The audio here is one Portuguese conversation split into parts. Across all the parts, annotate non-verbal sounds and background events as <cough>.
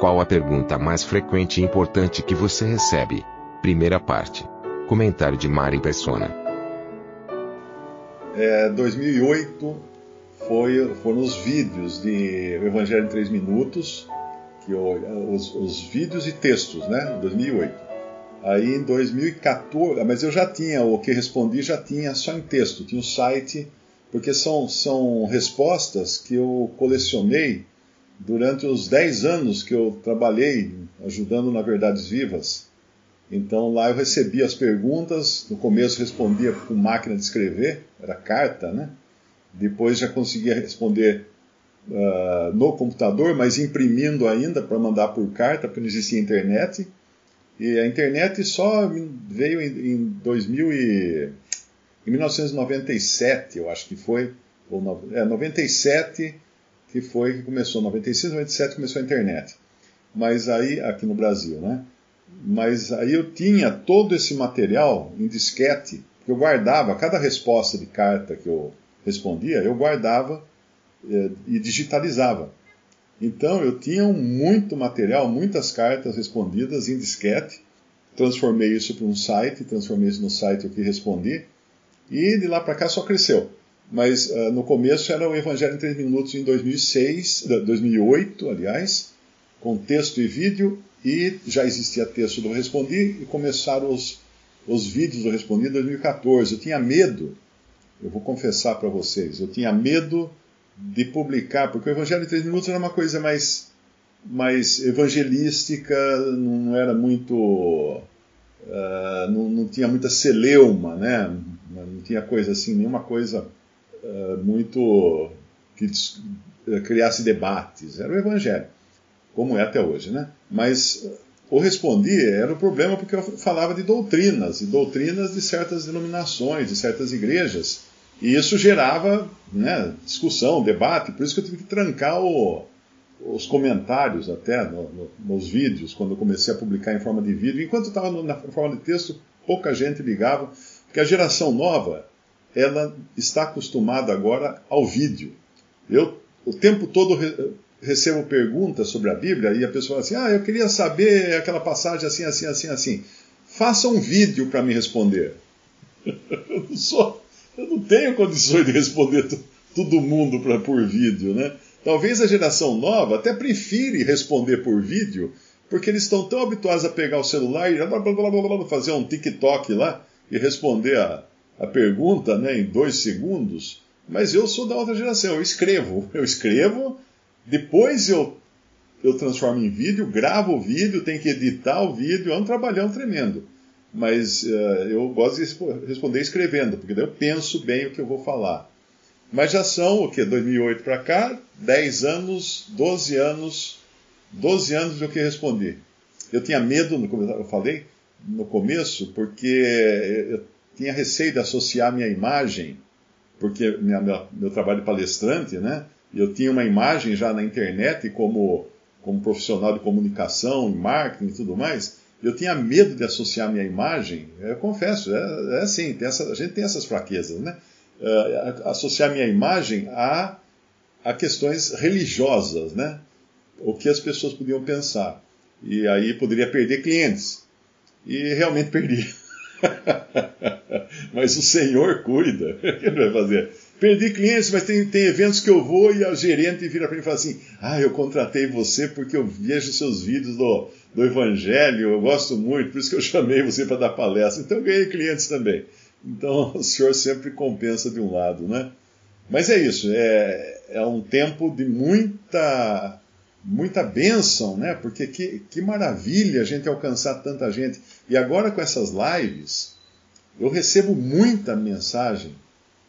Qual a pergunta mais frequente e importante que você recebe? Primeira parte. Comentário de Mari Persona. É, 2008 foi, foram os vídeos de Evangelho em 3 Minutos, que eu, os, os vídeos e textos, né? 2008. Aí em 2014, mas eu já tinha, o que respondi já tinha só em texto, tinha um site, porque são, são respostas que eu colecionei durante os 10 anos que eu trabalhei ajudando na Verdades Vivas. Então lá eu recebia as perguntas, no começo respondia com máquina de escrever, era carta, né? Depois já conseguia responder uh, no computador, mas imprimindo ainda para mandar por carta, porque não existia internet. E a internet só veio em, em 2000 e, em 1997, eu acho que foi, ou no, é, 97 que foi que começou, 96, 97 começou a internet. Mas aí, aqui no Brasil, né? Mas aí eu tinha todo esse material em disquete, que eu guardava, cada resposta de carta que eu respondia, eu guardava eh, e digitalizava. Então eu tinha muito material, muitas cartas respondidas em disquete, transformei isso para um site, transformei isso no site o que respondi, e de lá para cá só cresceu. Mas uh, no começo era o Evangelho em 3 Minutos em 2006, 2008, aliás, com texto e vídeo, e já existia texto do Respondi, e começaram os, os vídeos do Respondi em 2014. Eu tinha medo, eu vou confessar para vocês, eu tinha medo de publicar, porque o Evangelho em 3 Minutos era uma coisa mais, mais evangelística, não era muito. Uh, não, não, tinha muita celeuma, né? não tinha coisa assim, nenhuma coisa uh, muito que uh, criasse debates. Era o Evangelho, como é até hoje, né? Mas o respondi era o problema porque eu falava de doutrinas, e doutrinas de certas denominações, de certas igrejas, e isso gerava né, discussão, debate, por isso que eu tive que trancar o, os comentários até no, no, nos vídeos, quando eu comecei a publicar em forma de vídeo. Enquanto estava na forma de texto, pouca gente ligava, porque a geração nova, ela está acostumada agora ao vídeo. Eu, o tempo todo, re, recebo perguntas sobre a Bíblia e a pessoa fala assim, ah, eu queria saber aquela passagem assim, assim, assim, assim. Faça um vídeo para me responder. <laughs> eu não sou eu não tenho condições de responder todo mundo pra, por vídeo, né? Talvez a geração nova até prefire responder por vídeo, porque eles estão tão habituados a pegar o celular e blá, blá, blá, fazer um TikTok lá e responder a, a pergunta né, em dois segundos. Mas eu sou da outra geração, eu escrevo. <laughs> Eu escrevo, depois eu, eu transformo em vídeo, gravo o vídeo, tenho que editar o vídeo, é um trabalhão tremendo mas uh, eu gosto de responder escrevendo, porque daí eu penso bem o que eu vou falar. Mas já são, o que, 2008 para cá, 10 anos, 12 anos, 12 anos do que respondi. Eu tinha medo, como eu falei no começo, porque eu tinha receio de associar minha imagem, porque minha, meu, meu trabalho de palestrante, né? Eu tinha uma imagem já na internet como, como profissional de comunicação, marketing e tudo mais, eu tinha medo de associar minha imagem, eu confesso, é, é assim, essa, a gente tem essas fraquezas, né? Uh, associar minha imagem a, a questões religiosas, né? O que as pessoas podiam pensar. E aí poderia perder clientes. E realmente perdi. <laughs> <laughs> mas o Senhor cuida. <laughs> O que ele vai fazer? Perdi clientes, mas tem, tem eventos que eu vou e a gerente vira para mim e fala assim: Ah, eu contratei você porque eu vejo seus vídeos do, do Evangelho, eu gosto muito, por isso que eu chamei você para dar palestra. Então ganhei clientes também. Então <laughs> o Senhor sempre compensa de um lado, né? Mas é isso, é, é um tempo de muita muita bênção, né? Porque que, que maravilha a gente alcançar tanta gente. E agora com essas lives, eu recebo muita mensagem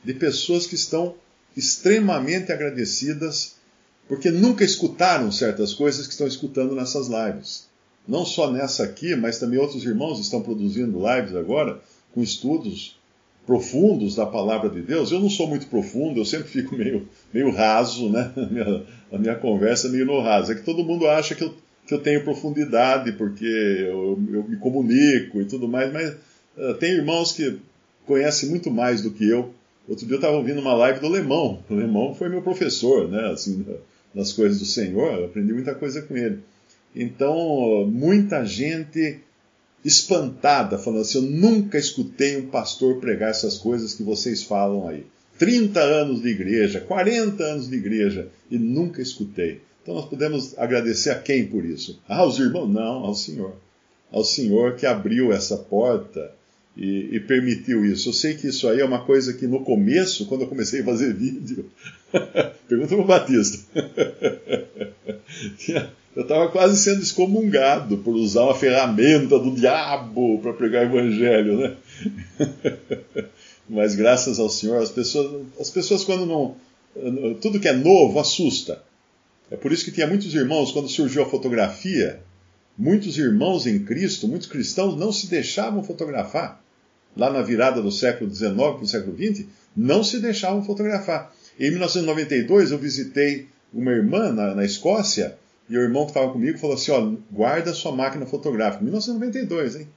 de pessoas que estão extremamente agradecidas porque nunca escutaram certas coisas que estão escutando nessas lives. Não só nessa aqui, mas também outros irmãos estão produzindo lives agora com estudos profundos da palavra de Deus. Eu não sou muito profundo, eu sempre fico meio, meio raso, né? A minha, a minha conversa é meio no raso. É que todo mundo acha que eu, que eu tenho profundidade porque eu, eu me comunico e tudo mais, mas tem irmãos que conhecem muito mais do que eu. Outro dia eu estava ouvindo uma live do Lemão. O Lemão foi meu professor, né? Assim, nas coisas do Senhor, eu aprendi muita coisa com ele. Então, muita gente espantada, falando assim: Eu nunca escutei um pastor pregar essas coisas que vocês falam aí. 30 anos de igreja, 40 anos de igreja, e nunca escutei. Então nós podemos agradecer a quem por isso? Ah, aos irmãos? Não, ao Senhor. Ao Senhor que abriu essa porta e, e, permitiu isso. Eu sei que isso aí é uma coisa que no começo, quando eu comecei a fazer vídeo, <laughs> pergunta para o Batista. <laughs> Eu estava quase sendo excomungado por usar uma ferramenta do diabo para pregar o evangelho, né? <laughs> Mas graças ao Senhor, as pessoas, as pessoas quando não. Tudo que é novo assusta. É por isso que tinha muitos irmãos, quando surgiu a fotografia, muitos irmãos em Cristo, muitos cristãos não se deixavam fotografar. Lá na virada do século XIX para o século XX, não se deixavam fotografar. Em 1992, eu visitei uma irmã na, na Escócia e o irmão que estava comigo falou assim: ó, guarda sua máquina fotográfica. 1992, hein?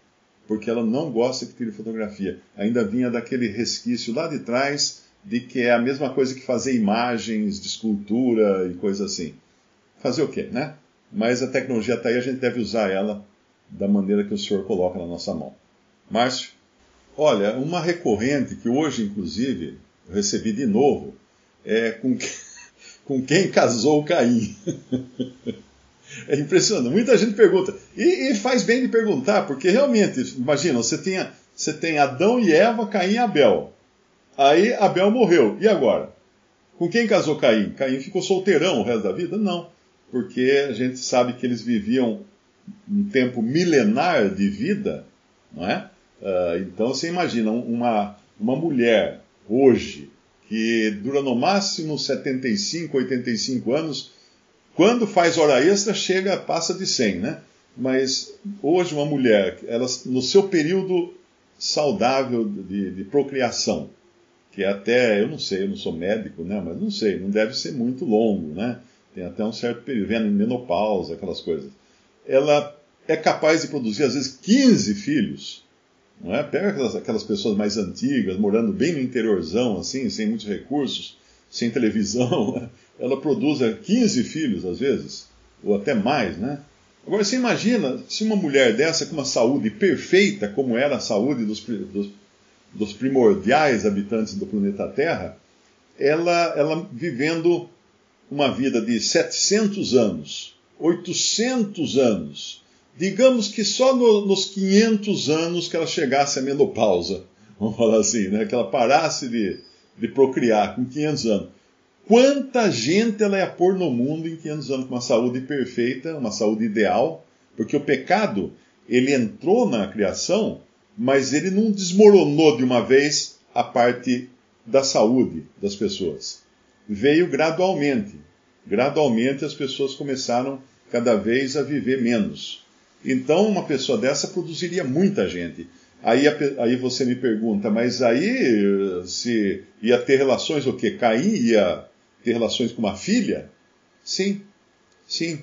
Porque ela não gosta que tire fotografia. Ainda vinha daquele resquício lá de trás de que é a mesma coisa que fazer imagens de escultura e coisa assim. Fazer o quê, né? Mas a tecnologia está aí, a gente deve usar ela da maneira que o senhor coloca na nossa mão. Márcio? Olha, uma recorrente que hoje, inclusive, eu recebi de novo, é com que <laughs> com quem casou Caim. <laughs> é impressionante. Muita gente pergunta. E, e, faz bem de perguntar, porque realmente, imagina, você tem, você tem Adão e Eva, Caim e Abel. Aí Abel morreu. E agora? Com quem casou Caim? Caim ficou solteirão o resto da vida? Não. Porque a gente sabe que eles viviam um tempo milenar de vida, não é? Uh, então você imagina uma, uma mulher hoje que dura no máximo 75, 85 anos. Quando faz hora extra, chega, passa de 100, né? Mas hoje uma mulher, ela, no seu período saudável de, de procriação, que é até, eu não sei, eu não sou médico, né? Mas não sei, não deve ser muito longo, né? Tem até um certo período, vendo menopausa, aquelas coisas. Ela é capaz de produzir, às vezes, 15 filhos não é? Pega aquelas, aquelas pessoas mais antigas, morando bem no interiorzão, assim, sem muitos recursos, sem televisão. <laughs> Ela produz 15 filhos, às vezes, ou até mais, né? Agora, você imagina se uma mulher dessa com uma saúde perfeita, como era a saúde dos, dos, dos primordiais habitantes do planeta Terra, ela, ela vivendo uma vida de 700 anos, 800 anos, digamos que só no, nos 500 anos que ela chegasse à menopausa, <laughs> vamos falar assim, né? que ela parasse de, de procriar com 500 anos. Quanta gente ela ia pôr no mundo em 500 anos com uma saúde perfeita, uma saúde ideal? Porque o pecado, ele entrou na criação, mas ele não desmoronou de uma vez a parte da saúde das pessoas. Veio gradualmente. Gradualmente as pessoas começaram cada vez a viver menos. Então, uma pessoa dessa produziria muita gente. Aí, aí você me pergunta, mas aí se ia ter relações o quê? Caim ia ter relações com uma filha? Sim, sim.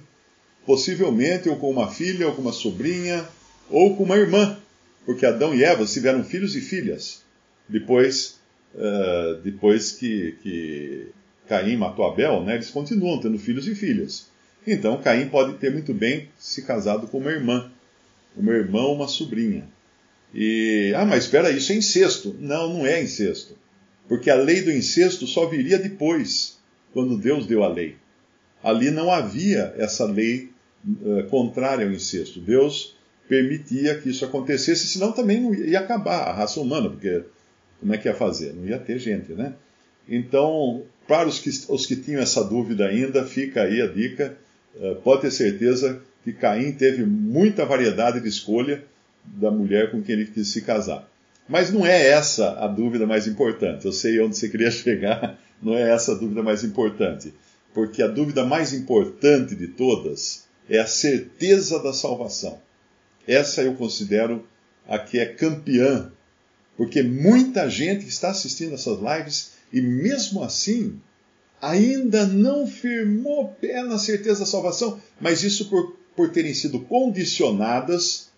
Possivelmente ou com uma filha, ou com uma sobrinha, ou com uma irmã. Porque Adão e Eva tiveram filhos e filhas. Depois, uh, depois que, que Caim matou Abel, né, eles continuam tendo filhos e filhas. Então Caim pode ter muito bem se casado com uma irmã, uma irmã ou uma sobrinha. E, ah, mas espera, isso é incesto. Não, não é incesto. Porque a lei do incesto só viria depois, quando Deus deu a lei. Ali não havia essa lei uh, contrária ao incesto. Deus permitia que isso acontecesse, senão também ia acabar a raça humana, porque como é que ia fazer? Não ia ter gente, né? Então, para os que, os que tinham essa dúvida ainda, fica aí a dica eh, pode ter certeza que Caim teve muita variedade de escolha da mulher com quem ele quis se casar. Mas não é essa a dúvida mais importante. Eu sei onde você queria <laughs> chegar, não é essa a dúvida mais importante. Porque a dúvida mais importante de todas é a certeza da salvação. Essa eu considero a que é campeã, porque muita gente está assistindo essas lives e mesmo assim ainda não firmou pé na certeza da salvação, mas isso por, por terem sido condicionadas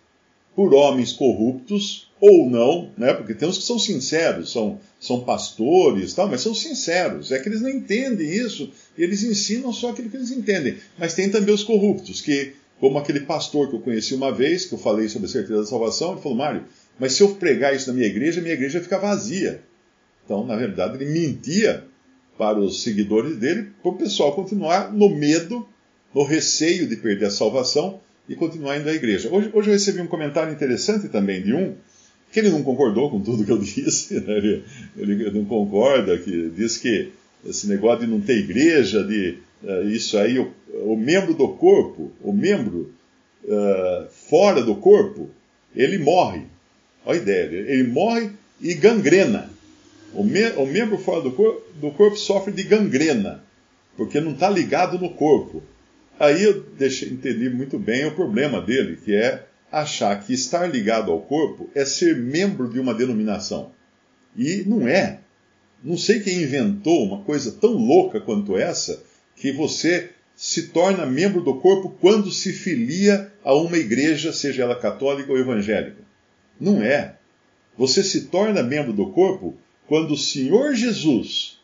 por homens corruptos ou não, né? Porque tem uns que são sinceros, são, são pastores, tal, mas são sinceros. É que eles não entendem isso, eles ensinam só aquilo que eles entendem. Mas tem também os corruptos, que, como aquele pastor que eu conheci uma vez, que eu falei sobre a certeza da salvação, ele falou, Mário, mas se eu pregar isso na minha igreja, minha igreja fica vazia. Então, na verdade, ele mentia para os seguidores dele, para o pessoal continuar no medo, no receio de perder a salvação e continuar indo à igreja. Hoje, hoje eu recebi um comentário interessante também de um, que ele não concordou com tudo que eu <laughs> disse, né? ele, ele, não concorda, que diz que esse negócio de não ter igreja, de uh, isso aí, o, o, membro do corpo, o membro uh, fora do corpo, ele morre. Olha a ideia, ele morre e gangrena. O, me, o membro fora do, cor, do corpo sofre de gangrena, porque não está ligado no corpo. Aí eu deixei, entendi muito bem o problema dele, que é achar que estar ligado ao corpo é ser membro de uma denominação. E não é. Não sei quem inventou uma coisa tão louca quanto essa, que você se torna membro do corpo quando se filia a uma igreja, seja ela católica ou evangélica. Não é. Você se torna membro do corpo quando o Senhor Jesus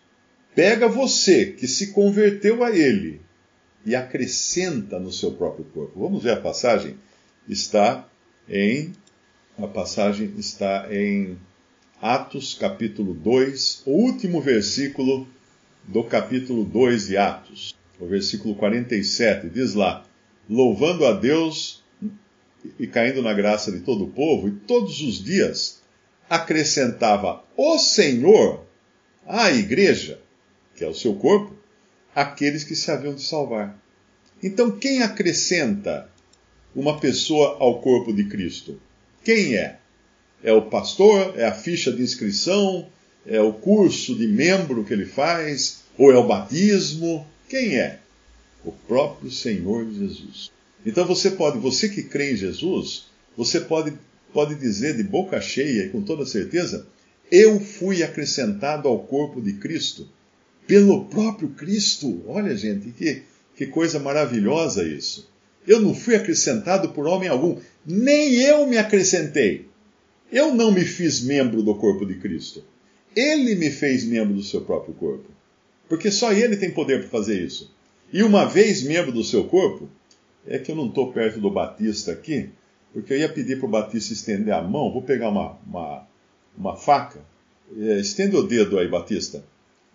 pega você que se converteu a Ele e acrescenta no seu próprio corpo. Vamos ver a passagem? Está em a passagem está em Atos capítulo 2, o último versículo do capítulo 2 de Atos, o versículo 47, diz lá: louvando a Deus e caindo na graça de todo o povo, e todos os dias acrescentava o Senhor à igreja, que é o seu corpo, aqueles que se haviam de salvar. Então, quem acrescenta uma pessoa ao corpo de Cristo? Quem é? É o pastor? É a ficha de inscrição? É o curso de membro que ele faz? Ou é o batismo? Quem é? O próprio Senhor Jesus. Então você pode, você que crê em Jesus, você pode pode dizer de boca cheia e com toda certeza: Eu fui acrescentado ao corpo de Cristo pelo próprio Cristo. Olha, gente, que, que coisa maravilhosa isso. Eu não fui acrescentado por homem algum, nem eu me acrescentei. Eu não me fiz membro do corpo de Cristo. Ele me fez membro do seu próprio corpo. Porque só ele tem poder para fazer isso. E uma vez membro do seu corpo, é que eu não estou perto do Batista aqui, porque eu ia pedir para o Batista estender a mão, vou pegar uma, uma, uma faca, é, estende o dedo aí, Batista,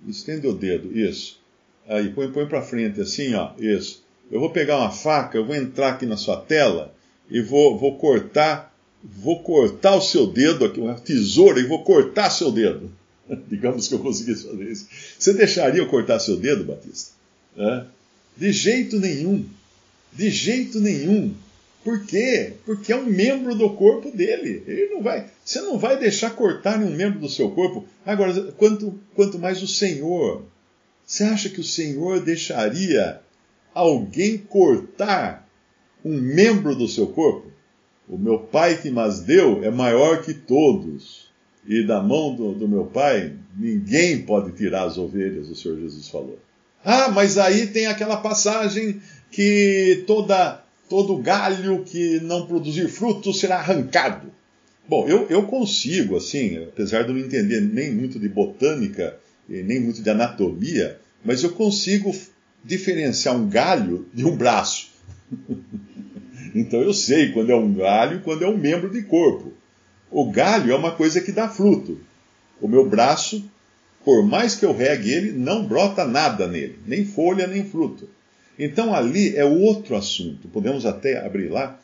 estende o dedo, isso. Aí, põe, põe para frente assim, ó, isso. Eu vou pegar uma faca, eu vou entrar aqui na sua tela e vou, vou cortar, vou cortar o seu dedo aqui, uma tesoura, e vou cortar seu dedo. <laughs> Digamos que eu conseguisse fazer isso. Você deixaria eu cortar seu dedo, Batista? É? De jeito nenhum. De jeito nenhum. Por quê? Porque é um membro do corpo dele. Ele não vai, você não vai deixar cortar um membro do seu corpo. Agora, quanto, quanto mais o Senhor. Você acha que o Senhor deixaria alguém cortar um membro do seu corpo? O meu pai que mas deu é maior que todos. E da mão do, do meu pai, ninguém pode tirar as ovelhas, o Senhor Jesus falou. Ah, mas aí tem aquela passagem que toda todo galho que não produzir fruto será arrancado. Bom, eu, eu consigo, assim, apesar de não entender nem muito de botânica e nem muito de anatomia, mas eu consigo diferenciar um galho de um braço. <laughs> então eu sei quando é um galho e quando é um membro de corpo. O galho é uma coisa que dá fruto. O meu braço, por mais que eu regue ele, não brota nada nele, nem folha, nem fruto. Então ali é outro assunto. Podemos até abrir lá.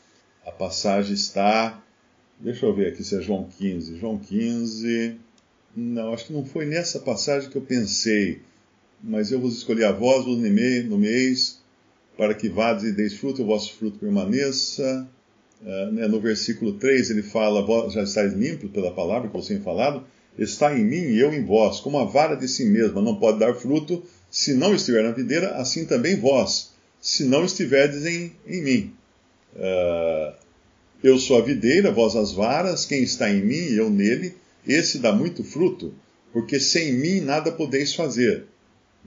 A passagem está. Deixa eu ver aqui se é João 15. João 15. Não, acho que não foi nessa passagem que eu pensei. Mas eu vos escolhi a vós, vos nomeeis, para que vades e deis fruto, o vosso fruto permaneça. Uh, né, no versículo 3 ele fala, vós já estáis limpos pela palavra que eu tenho falado. Está em mim e eu em vós, como a vara de si mesma não pode dar fruto se não estiver na videira, assim também vós, se não estiverdes em, em mim. Uh, eu sou a videira, vós as varas, quem está em mim e eu nele, esse dá muito fruto, porque sem mim nada podeis fazer.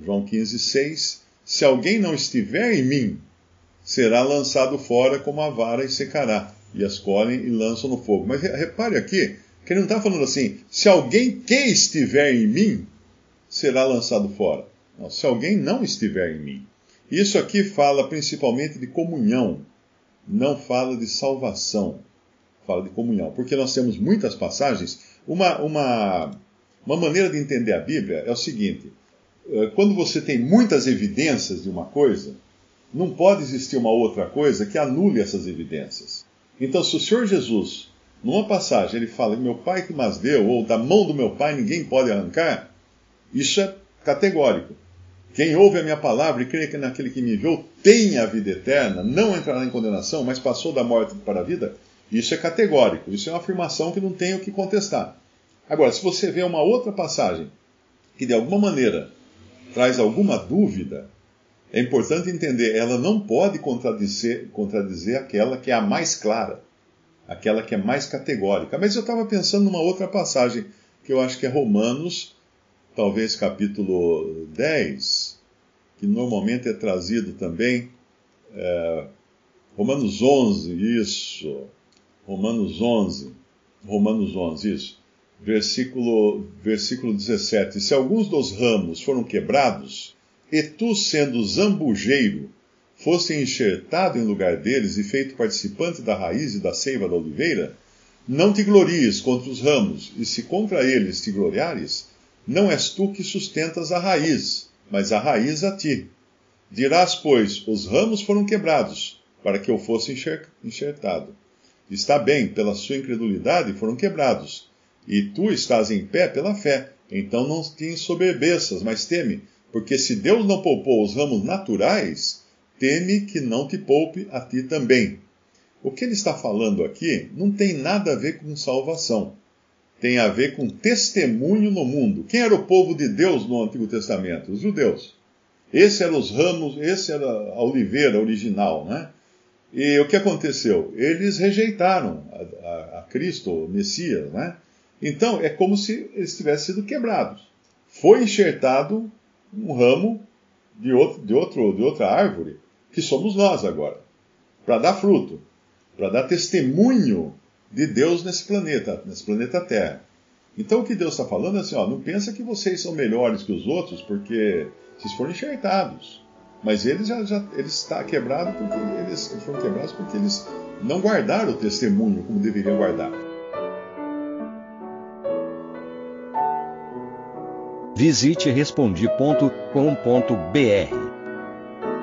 João 15, 6. Se alguém não estiver em mim, será lançado fora como a vara e secará, e as colhem e lançam no fogo. Mas repare aqui, que ele não está falando assim, se alguém que estiver em mim, será lançado fora. Não, se alguém não estiver em mim. Isso aqui fala principalmente de comunhão, não fala de salvação, fala de comunhão. Porque nós temos muitas passagens. Uma, uma, uma maneira de entender a Bíblia é o seguinte: eh, quando você tem muitas evidências de uma coisa, não pode existir uma outra coisa que anule essas evidências. Então, se o Senhor Jesus, numa passagem, ele fala: Meu pai que mas deu, ou da mão do meu pai ninguém pode arrancar, isso é categórico. Quem ouve a minha palavra e crê que naquele que me enviou tem a vida eterna, não entrará em condenação, mas passou da morte para a vida, isso é categórico, isso é uma afirmação que não tem o que contestar. Agora, se você vê uma outra passagem que de alguma maneira traz alguma dúvida, é importante entender, ela não pode contradizer, contradizer aquela que é a mais clara, aquela que é mais categórica. Mas eu estava pensando numa outra passagem, que eu acho que é Romanos talvez capítulo 10, que normalmente é trazido também, é, Romanos 11, isso, Romanos 11, Romanos 11, isso, versículo, versículo 17. Se alguns dos ramos foram quebrados, e tu, sendo zambujeiro, fosse enxertado em lugar deles e feito participante da raiz e da seiva da oliveira, não te glories contra os ramos, e se contra eles te gloriares, não és tu que sustentas a raiz, mas a raiz a ti. Dirás, pois, os ramos foram quebrados, para que eu fosse enxertado. Está bem, pela sua incredulidade foram quebrados, e tu estás em pé pela fé. Então não te ensoberbeças, mas teme, porque se Deus não poupou os ramos naturais, teme que não te poupe a ti também. O que ele está falando aqui não tem nada a ver com salvação tem a ver com testemunho no mundo. Quem era o povo de Deus no Antigo Testamento? Os judeus. Esse eram os ramos, esse era a oliveira original, né? E o que aconteceu? Eles rejeitaram a, a, a Cristo, o Messias, né? Então é como se eles tivessem sido quebrados. Foi enxertado um ramo de, outro, de, outro, de outra árvore, que somos nós agora, para dar fruto, para dar testemunho de Deus nesse planeta, nesse planeta Terra. Então o que Deus está falando é assim, ó, não pensa que vocês são melhores que os outros porque vocês foram enxertados. Mas eles já, já eles está quebrado porque eles foram quebrados porque eles não guardaram o testemunho como deveriam guardar. Visite respondi.com.br.